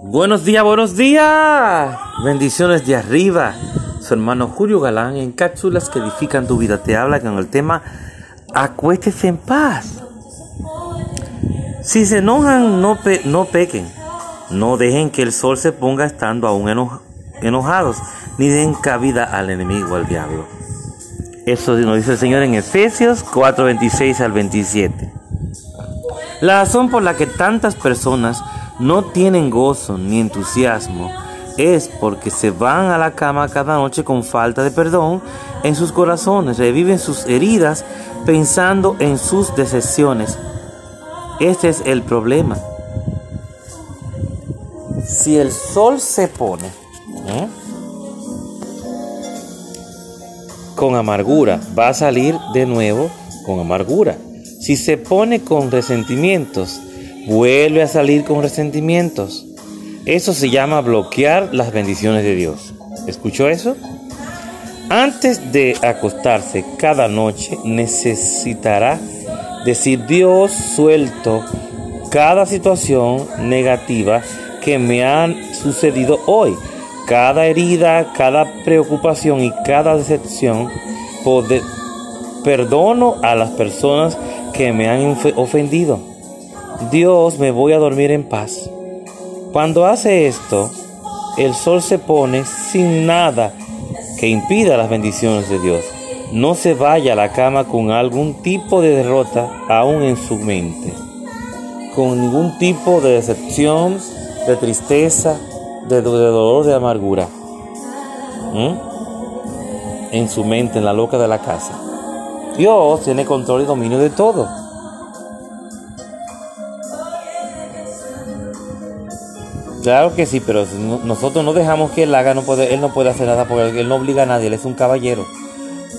Buenos días, buenos días. Bendiciones de arriba. Su hermano Julio Galán en cápsulas que edifican tu vida. Te habla con el tema Acuéstese en paz. Si se enojan, no, no pequen. No dejen que el sol se ponga estando aún enojados, ni den cabida al enemigo, al diablo. Eso nos dice el Señor en Efesios 4, 26 al 27. La razón por la que tantas personas no tienen gozo ni entusiasmo es porque se van a la cama cada noche con falta de perdón en sus corazones, reviven sus heridas pensando en sus decepciones. Este es el problema. Si el sol se pone ¿eh? con amargura, va a salir de nuevo con amargura. Si se pone con resentimientos, vuelve a salir con resentimientos. Eso se llama bloquear las bendiciones de Dios. ¿Escuchó eso? Antes de acostarse cada noche necesitará decir Dios suelto cada situación negativa que me han sucedido hoy. Cada herida, cada preocupación y cada decepción. perdono a las personas que me han ofendido Dios me voy a dormir en paz. Cuando hace esto, el sol se pone sin nada que impida las bendiciones de Dios. No se vaya a la cama con algún tipo de derrota aún en su mente, con ningún tipo de decepción, de tristeza, de, dolor, de amargura. En su mente, en la loca de la casa. Dios tiene control y dominio de todo. Claro que sí, pero nosotros no dejamos que él haga, no puede, él no puede hacer nada porque él no obliga a nadie, él es un caballero.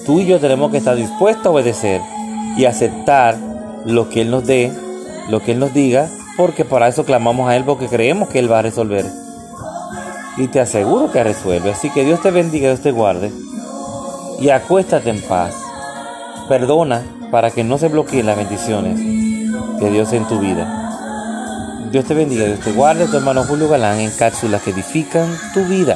Tú y yo tenemos que estar dispuestos a obedecer y aceptar lo que él nos dé, lo que él nos diga, porque para eso clamamos a él porque creemos que él va a resolver. Y te aseguro que resuelve. Así que Dios te bendiga, Dios te guarde. Y acuéstate en paz. Perdona para que no se bloqueen las bendiciones de Dios en tu vida. Dios te bendiga, Dios te guarde, tu hermano Julio Galán en cápsulas que edifican tu vida.